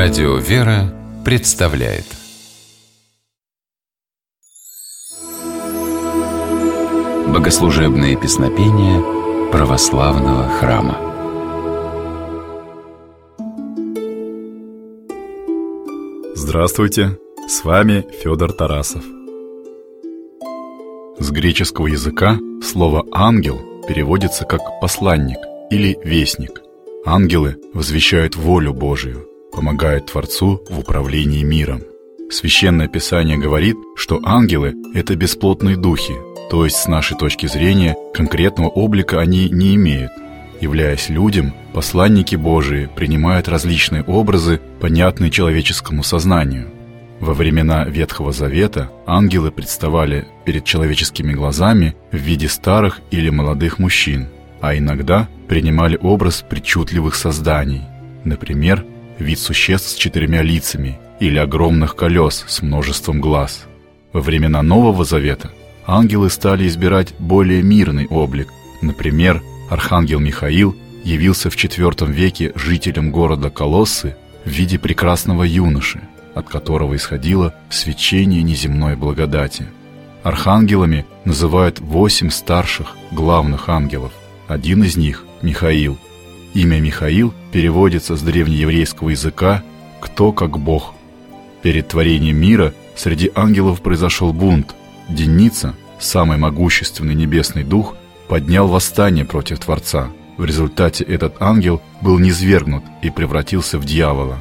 Радио «Вера» представляет Богослужебные песнопения православного храма Здравствуйте, с вами Федор Тарасов. С греческого языка слово «ангел» переводится как «посланник» или «вестник». Ангелы возвещают волю Божию – помогает Творцу в управлении миром. Священное Писание говорит, что ангелы – это бесплотные духи, то есть с нашей точки зрения конкретного облика они не имеют. Являясь людям, посланники Божии принимают различные образы, понятные человеческому сознанию. Во времена Ветхого Завета ангелы представали перед человеческими глазами в виде старых или молодых мужчин, а иногда принимали образ причудливых созданий, например, вид существ с четырьмя лицами или огромных колес с множеством глаз. Во времена Нового Завета ангелы стали избирать более мирный облик. Например, архангел Михаил явился в IV веке жителям города Колоссы в виде прекрасного юноши, от которого исходило свечение неземной благодати. Архангелами называют восемь старших главных ангелов. Один из них – Михаил – Имя Михаил переводится с древнееврейского языка «кто как Бог». Перед творением мира среди ангелов произошел бунт. Деница, самый могущественный небесный дух, поднял восстание против Творца. В результате этот ангел был низвергнут и превратился в дьявола.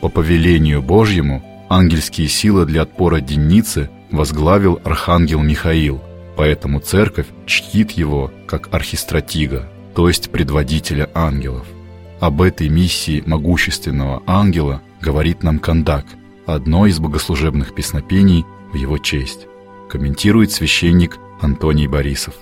По повелению Божьему ангельские силы для отпора Деницы возглавил архангел Михаил, поэтому церковь чтит его как архистратига то есть предводителя ангелов. Об этой миссии могущественного ангела говорит нам Кандак, одно из богослужебных песнопений в его честь. Комментирует священник Антоний Борисов.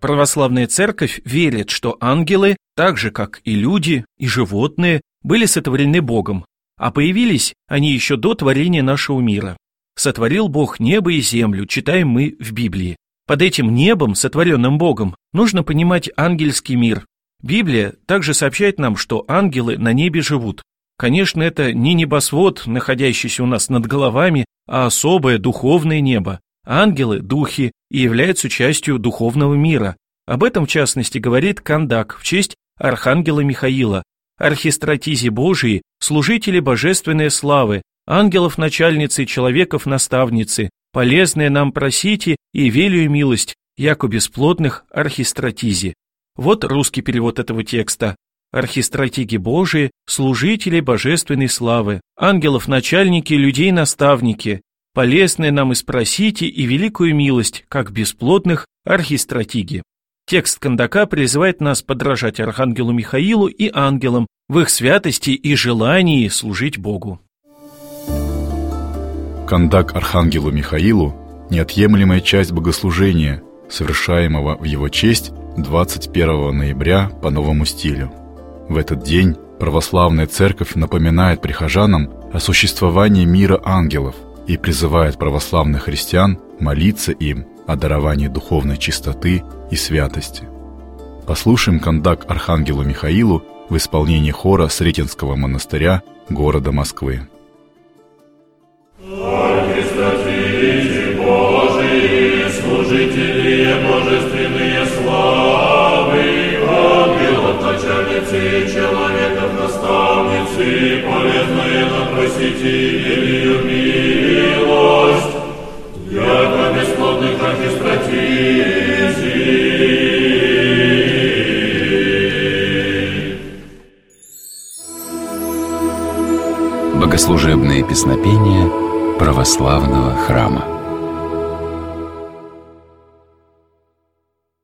Православная церковь верит, что ангелы, так же как и люди, и животные, были сотворены Богом, а появились они еще до творения нашего мира. Сотворил Бог небо и землю, читаем мы в Библии. Под этим небом, сотворенным Богом, нужно понимать ангельский мир. Библия также сообщает нам, что ангелы на небе живут. Конечно, это не небосвод, находящийся у нас над головами, а особое духовное небо. Ангелы – духи и являются частью духовного мира. Об этом, в частности, говорит Кандак в честь Архангела Михаила, архистратизи Божии, служители божественной славы, ангелов-начальницы и человеков-наставницы, полезное нам просите и велию милость, яко бесплодных архистратизи. Вот русский перевод этого текста. Архистратиги Божии, служители божественной славы, ангелов-начальники, людей-наставники, полезное нам и спросите и великую милость, как бесплодных архистратиги. Текст Кандака призывает нас подражать Архангелу Михаилу и ангелам в их святости и желании служить Богу. Кандак Архангелу Михаилу – неотъемлемая часть богослужения, совершаемого в его честь 21 ноября по новому стилю. В этот день православная церковь напоминает прихожанам о существовании мира ангелов и призывает православных христиан молиться им о даровании духовной чистоты и святости. Послушаем кондак Архангелу Михаилу в исполнении хора Сретенского монастыря города Москвы. Наставницы, полезное нам просите велию милость, яко бесплодных архистратизий. Богослужебные песнопения православного храма.